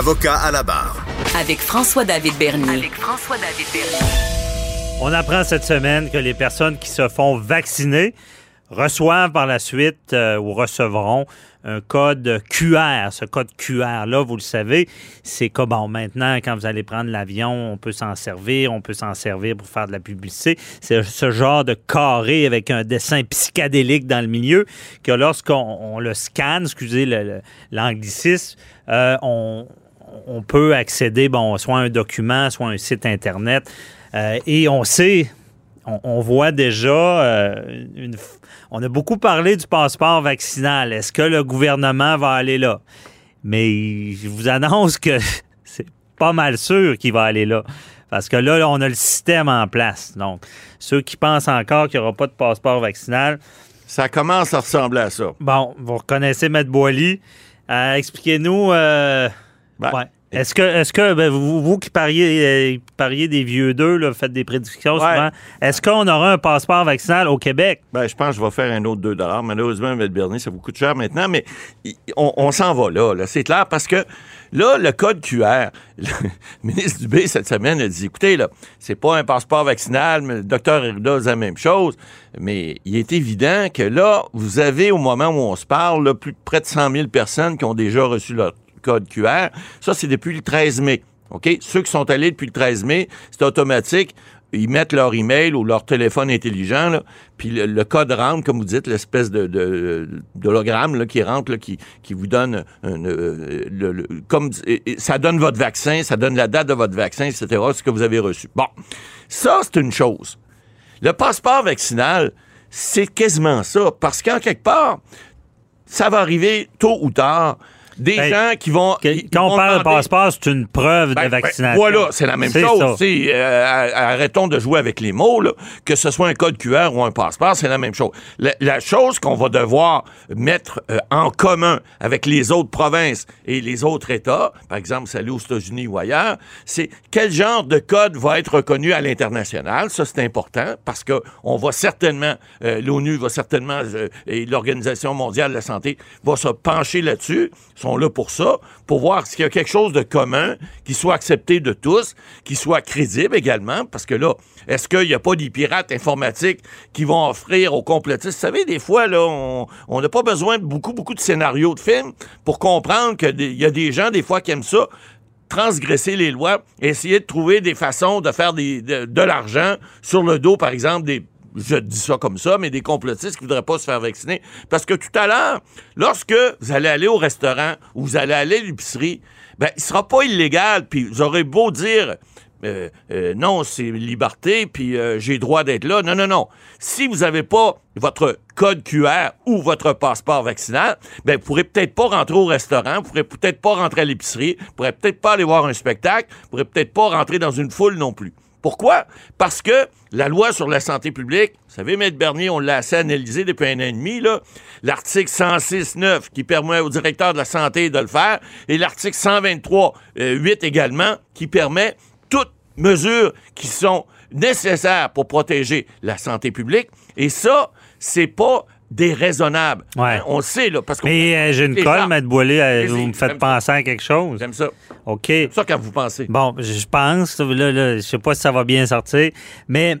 Avocat à la barre. Avec François-David Bernier. Avec François-David Bernier. On apprend cette semaine que les personnes qui se font vacciner reçoivent par la suite euh, ou recevront un code QR. Ce code QR-là, vous le savez, c'est comme bon, maintenant, quand vous allez prendre l'avion, on peut s'en servir, on peut s'en servir pour faire de la publicité. C'est ce genre de carré avec un dessin psychédélique dans le milieu que lorsqu'on le scanne, excusez l'anglicisme, euh, on, on, peut accéder, bon, soit à un document, soit à un site Internet. Euh, et on sait, on, voit déjà une on a beaucoup parlé du passeport vaccinal. Est-ce que le gouvernement va aller là? Mais je vous annonce que c'est pas mal sûr qu'il va aller là. Parce que là, on a le système en place. Donc, ceux qui pensent encore qu'il n'y aura pas de passeport vaccinal. Ça commence à ressembler à ça. Bon, vous reconnaissez Maître Boily. Euh, expliquez-nous. Est-ce que, est-ce que ben, vous, vous, qui pariez, euh, pariez des vieux deux, là, faites des prédictions souvent, est-ce qu'on aura un passeport vaccinal au Québec? Ben, je pense que je vais faire un autre 2 Malheureusement, M. Bernier, ça vous coûte cher maintenant, mais on, s'en va là, là. C'est clair parce que là, le code QR, le ministre Dubé, cette semaine, a dit écoutez, là, c'est pas un passeport vaccinal, mais le docteur Herida dit la même chose, mais il est évident que là, vous avez, au moment où on se parle, plus de près de 100 000 personnes qui ont déjà reçu leur code QR. Ça, c'est depuis le 13 mai. OK? Ceux qui sont allés depuis le 13 mai, c'est automatique. Ils mettent leur email ou leur téléphone intelligent, puis le, code rentre, comme vous dites, l'espèce de, d'hologramme là, qui rentre, qui, vous donne euh, ça donne votre vaccin, ça donne la date de votre vaccin, etc. Ce que vous avez reçu. Bon, ça c'est une chose. Le passeport vaccinal, c'est quasiment ça, parce qu'en quelque part, ça va arriver tôt ou tard des gens qui vont. quand on parle de passeport, c'est une preuve de ben, ben, vaccination. voilà, c'est la même chose. Euh, arrêtons de jouer avec les mots. Que ce soit un code QR ou un passeport, c'est la même chose. La, chose qu'on va devoir mettre euh, en commun avec les autres provinces et les autres États, par exemple, celle aux États-Unis ou ailleurs, c'est quel genre de code va être reconnu à l'international? Ça, c'est important parce que on va certainement, euh, l'ONU va certainement, et l'Organisation mondiale de la santé va se pencher là-dessus là pour ça, pour voir s'il y a quelque chose de commun qui soit accepté de tous, qui soit crédible également, parce que là, est-ce qu'il n'y a pas des pirates informatiques qui vont offrir aux complotistes? Vous savez, des fois, là, on n'a pas besoin de beaucoup, beaucoup de scénarios de films pour comprendre qu'il y a des gens, des fois, qui aiment ça transgresser les lois, essayer de trouver des façons de faire de l'argent sur le dos, par exemple, des je dis ça comme ça, mais des complotistes qui voudraient pas se faire vacciner. Parce que tout à l'heure, lorsque vous allez aller au restaurant ou vous allez aller à l'épicerie, ben, il sera pas illégal, puis vous aurez beau dire, euh, euh, non, c'est liberté, puis euh, j'ai droit d'être là. Non, non, non. Si vous n'avez pas votre code QR ou votre passeport vaccinal, ben, vous pourrez peut-être pas rentrer au restaurant, vous pourrez peut-être pas rentrer à l'épicerie, vous pourrez peut-être pas aller voir un spectacle, vous pourrez peut-être pas rentrer dans une foule non plus. Pourquoi? Parce que la loi sur la santé publique, vous savez, Maître Bernier, on l'a assez analysé depuis un an et demi, l'article 106.9 qui permet au directeur de la santé de le faire, et l'article 123.8 euh, également qui permet toutes mesures qui sont nécessaires pour protéger la santé publique. Et ça, c'est pas déraisonnable. Ouais. On sait, là, parce que... Mais euh, j'ai une colle, Maître Boilé, vous me faites penser à quelque chose. J'aime ça. OK. C'est ça quand vous pensez. Bon, je pense, là, là, je sais pas si ça va bien sortir, mais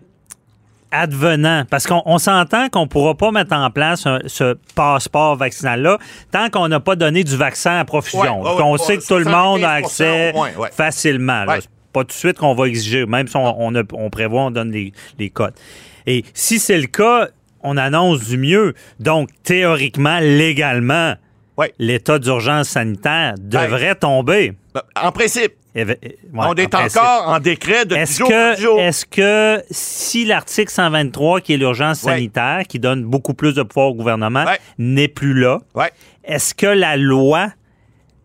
advenant, parce qu'on s'entend qu'on ne pourra pas mettre en place ce passeport vaccinal-là tant qu'on n'a pas donné du vaccin à profusion. on sait que tout le monde a accès facilement. Pas tout de suite qu'on va exiger, même si on, on, prévoit, on donne les, les codes. Et si c'est le cas, on annonce du mieux. Donc, théoriquement, légalement, l'état d'urgence sanitaire devrait tomber. Ben, en principe. Eh ben, eh, on est encore en décret de est-ce que, Est-ce que si l'article 123, qui est l'urgence sanitaire, qui donne beaucoup plus de pouvoir au gouvernement, n'est plus là, est-ce que la loi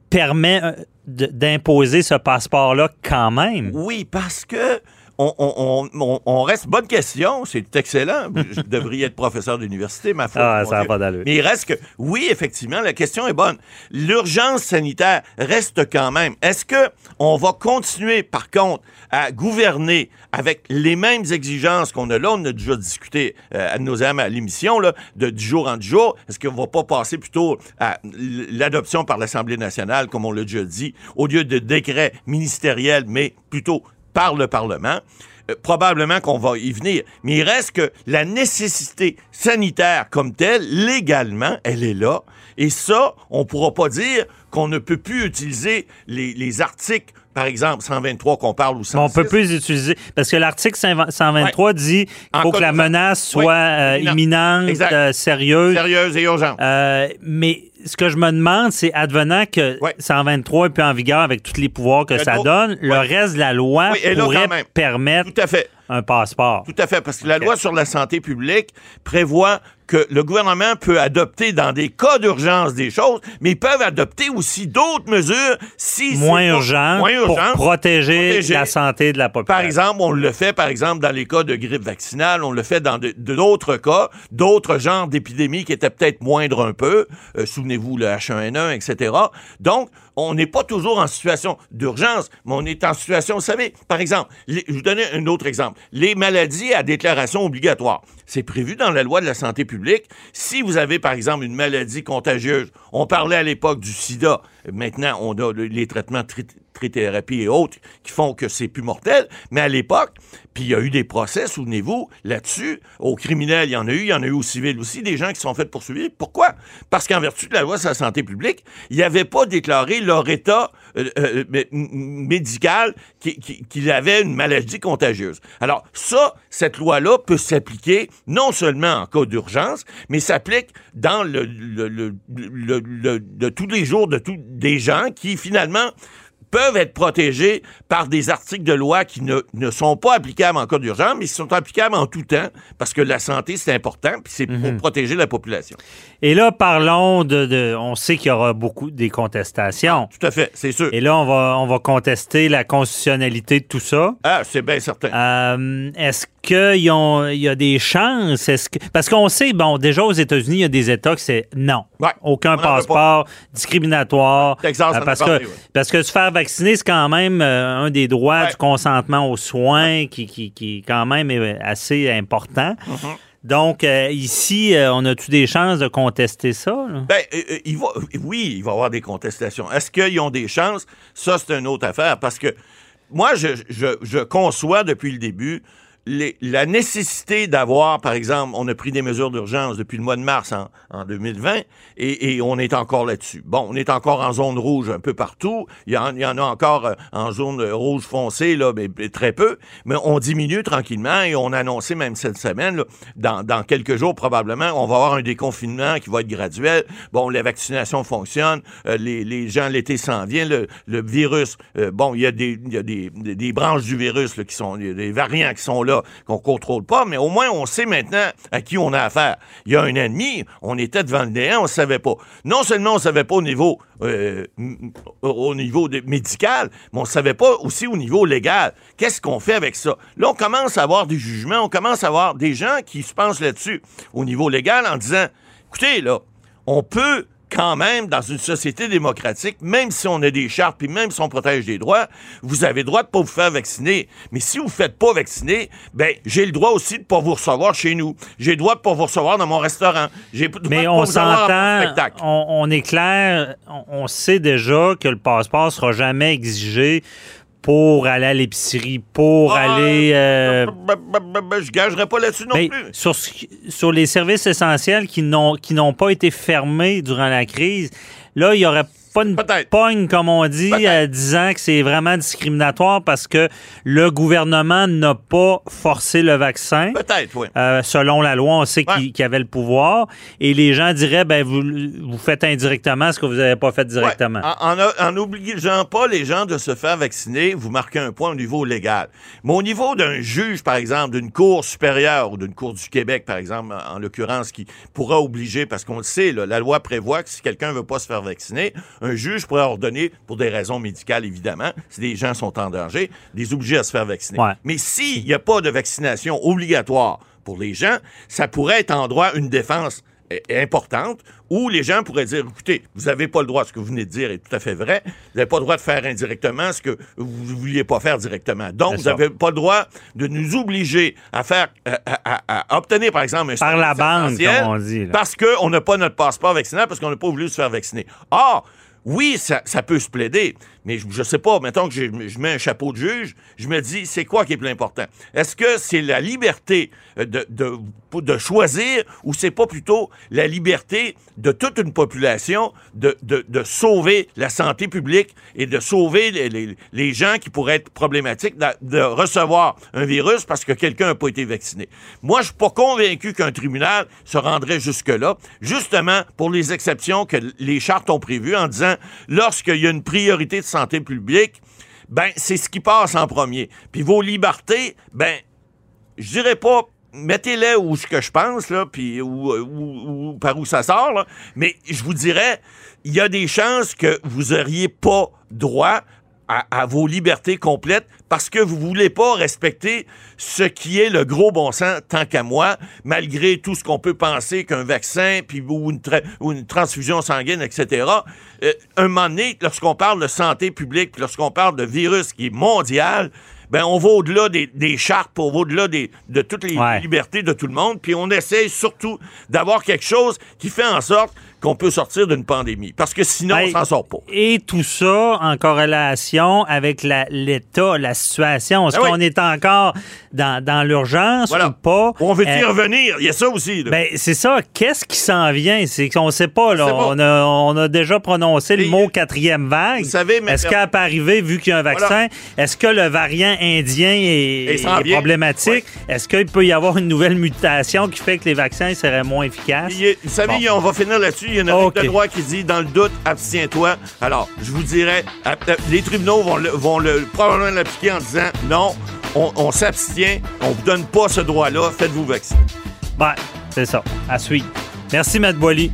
permet d'imposer ce passeport-là quand même? Oui, parce que on, reste. Bonne question, c'est excellent. Je devrais être professeur d'université, ma foi. Ah, ça n'a pas d'allure. Mais il reste que, oui, effectivement, la question est bonne. L'urgence sanitaire reste quand même. Est-ce que on va continuer, par contre, à gouverner avec les mêmes exigences qu'on a là? On a déjà discuté euh, à nos âmes à l'émission, là, de du jour en jour. Est-ce qu'on va pas passer plutôt à l'adoption par l'Assemblée nationale, comme on l'a déjà dit, au lieu de décrets ministériels, mais plutôt par le Parlement. Euh, probablement qu'on va y venir. Mais il reste que la nécessité sanitaire comme telle, légalement, elle est là. Et ça, on ne pourra pas dire qu'on ne peut plus utiliser les, articles par exemple, 123 qu'on parle ou 106. On peut plus utiliser, parce que l'article 123 dit qu'il faut que la menace soit euh, imminente, euh, sérieuse. Sérieuse et urgente. mais ce que je me demande, c'est advenant que 123 est plus en vigueur avec tous les pouvoirs que ça donne, le reste de la loi pourrait permettre un passeport. Tout à fait, parce que la loi sur la santé publique prévoit que le gouvernement peut adopter dans des cas d'urgence des choses, mais ils peuvent adopter aussi d'autres mesures si moins urgent pour protéger, la santé de la population. Par exemple, on le fait par exemple dans les cas de grippe vaccinale, on le fait dans d'autres cas, d'autres genres d'épidémies qui étaient peut-être moindres un peu. Euh, souvenez-vous le H1N1, etc. Donc on n'est pas toujours en situation d'urgence, mais on est en situation, vous savez, par exemple, je vous donne un autre exemple. Les maladies à déclaration obligatoire. C'est prévu dans la loi de la santé publique. Si vous avez, par exemple, une maladie contagieuse, on parlait à l'époque du sida, maintenant on a les traitements trithérapie et autres qui font que c'est plus mortel. Mais à l'époque, puis il y a eu des procès, souvenez-vous, là-dessus. Aux criminels, il y en a eu, il y en a eu aux civils aussi, des gens qui sont faits poursuivre. Pourquoi? Parce qu'en vertu de la loi sur la santé publique, ils n'avaient pas déclaré leur état euh, euh, médical qu'ils avaient une maladie contagieuse. Alors, ça, cette loi-là peut s'appliquer non seulement en cas d'urgence, mais s'applique dans le, le, de tous les jours de tous des gens qui, finalement, peuvent être protégés par des articles de loi qui ne, ne sont pas applicables en cas d'urgence, mais qui sont applicables en tout temps, parce que la santé, c'est important, puis c'est pour mhm. protéger la population. Et là, parlons de... on sait qu'il y aura beaucoup des contestations. tout à fait, c'est sûr. Et là, on va, on va contester la constitutionnalité de tout ça. Ah, c'est bien certain. Euh, est-ce qu'il y, a des chances? Que... Parce qu'on sait, bon, déjà aux États-Unis, il y a des États que c'est non. Aucun passeport discriminatoire. Texas, euh, parce, que, parce que se faire vacciner, c'est quand même euh, un des droits du consentement aux soins qui, qui, qui, quand même est assez important. Mm-hmm. Donc, euh, ici, on a-tu des chances de contester ça? Ben, il va, oui, il va y avoir des contestations. Est-ce qu'ils ont des chances? Ça, c'est une autre affaire parce que moi, je, je, je conçois depuis le début la nécessité d'avoir, par exemple, on a pris des mesures d'urgence depuis le mois de mars en, 2020 et, on est encore là-dessus. Bon, on est encore en zone rouge un peu partout. Il y en, a encore euh, en zone rouge foncée, là, mais, très peu. Mais on diminue tranquillement et on a annoncé même cette semaine, dans, quelques jours probablement, on va avoir un déconfinement qui va être graduel. Bon, la vaccination fonctionne, euh, les, gens, l'été s'en vient, le, virus, euh, bon, il y a des, des, branches du virus qui sont, il y a des variants qui sont là qu'on contrôle pas, mais au moins on sait maintenant à qui on a affaire. Il y a un ennemi, on était devant le néant, on ne savait pas. Non seulement on savait pas au niveau, euh, au niveau médical, mais on savait pas aussi au niveau légal. Qu'est-ce qu'on fait avec ça? Là, on commence à avoir des jugements, on commence à avoir des gens qui se pensent là-dessus au niveau légal en disant, écoutez, là, on peut quand même, dans une société démocratique, même si on a des chartes, puis même si on protège des droits, vous avez le droit de pas vous faire vacciner. Mais si vous ne faites pas vacciner, ben j'ai le droit aussi de pas vous recevoir chez nous. J'ai le droit de pas vous recevoir dans mon restaurant. J'ai le Mais on s'entend, on, on, est clair, on, on, sait déjà que le passeport sera jamais exigé pour aller à l'épicerie, pour ah, aller. Euh... je gagerais pas là-dessus non plus. Sur, sur les services essentiels qui n'ont pas été fermés durant la crise, là, il y aurait pas une pogne, comme on dit, euh, disant que c'est vraiment discriminatoire parce que le gouvernement n'a pas forcé le vaccin. Peut-être, oui. Euh, selon la loi, on sait qu'il avait le pouvoir. Et les gens diraient, ben, vous, vous faites indirectement ce que vous n'avez pas fait directement. En, n'obligeant pas les gens de se faire vacciner, vous marquez un point au niveau légal. Mais au niveau d'un juge, par exemple, d'une cour supérieure ou d'une cour du Québec, par exemple, en l'occurrence, qui pourra obliger, parce qu'on le sait, la loi prévoit que si quelqu'un ne veut pas se faire vacciner. Un juge pourrait ordonner, pour des raisons médicales évidemment, si des gens sont en danger, des obliger à se faire vacciner. Mais s'il n'y a pas de vaccination obligatoire pour les gens, ça pourrait être en droit une défense importante où les gens pourraient dire écoutez, vous n'avez pas le droit, ce que vous venez de dire est tout à fait vrai, vous n'avez pas le droit de faire indirectement ce que vous ne vouliez pas faire directement. Donc, vous n'avez pas le droit de nous obliger à faire, à, obtenir, par exemple, un Par la bande, comme on dit. Parce qu'on n'a pas notre passeport vaccinal, parce qu'on n'a pas voulu se faire vacciner. Or, oui, ça, peut se plaider, mais je, ne sais pas, mettons que je, mets un chapeau de juge, je me dis, c'est quoi qui est plus important? Est-ce que c'est la liberté euh, de, de, de choisir ou c'est pas plutôt la liberté de toute une population de, de sauver la santé publique et de sauver les, les, gens qui pourraient être problématiques de, recevoir un virus parce que quelqu'un n'a pas été vacciné? Moi, je suis pas convaincu qu'un tribunal se rendrait jusque-là, justement pour les exceptions que les chartes ont prévues en disant lorsqu'il y a une priorité de santé publique, ben, c'est ce qui passe en premier. Puis vos libertés, ben, je dirais pas mettez-les où ce que je pense, là, puis ou, par où ça sort, mais je vous dirais, il y a des chances que vous n'auriez pas droit à, vos libertés complètes parce que vous voulez pas respecter ce qui est le gros bon sens tant qu'à moi, malgré tout ce qu'on peut penser qu'un vaccin puis ou une, ou une transfusion sanguine, etc. Euh, un moment donné, lorsqu'on parle de santé publique, lorsqu'on parle de virus qui est mondial, ben on va au-delà des, des, chartes, on va au-delà de toutes les libertés de tout le monde, puis on essaie surtout d'avoir quelque chose qui fait en sorte qu'on peut sortir d'une pandémie. Parce que sinon, on s'en sort pas. Et tout ça en corrélation avec l'État, la, situation. Est-ce ben qu'on est encore dans, dans l'urgence ou pas? On veut y euh, revenir? Il y a ça aussi. Ben, c'est ça. Qu'est-ce qui s'en vient? C'est qu'on ne sait pas. Là. On, a, on, a, déjà prononcé le mot quatrième vague. Vous savez, Est-ce qu'elle peut arriver vu qu'il y a un vaccin? Est-ce que le variant indien est, problématique? Est-ce qu'il peut y avoir une nouvelle mutation qui fait que les vaccins seraient moins efficaces? vous savez, on va finir là-dessus il y a une règle de droit qui dit dans le doute, abstiens-toi. Alors, je vous dirais, les tribunaux vont, le, vont le, probablement l'appliquer en disant non, on, s'abstient, on vous donne pas ce droit-là, faites-vous vacciner. Ben, c'est ça. À suivre. Merci, Matt Boily.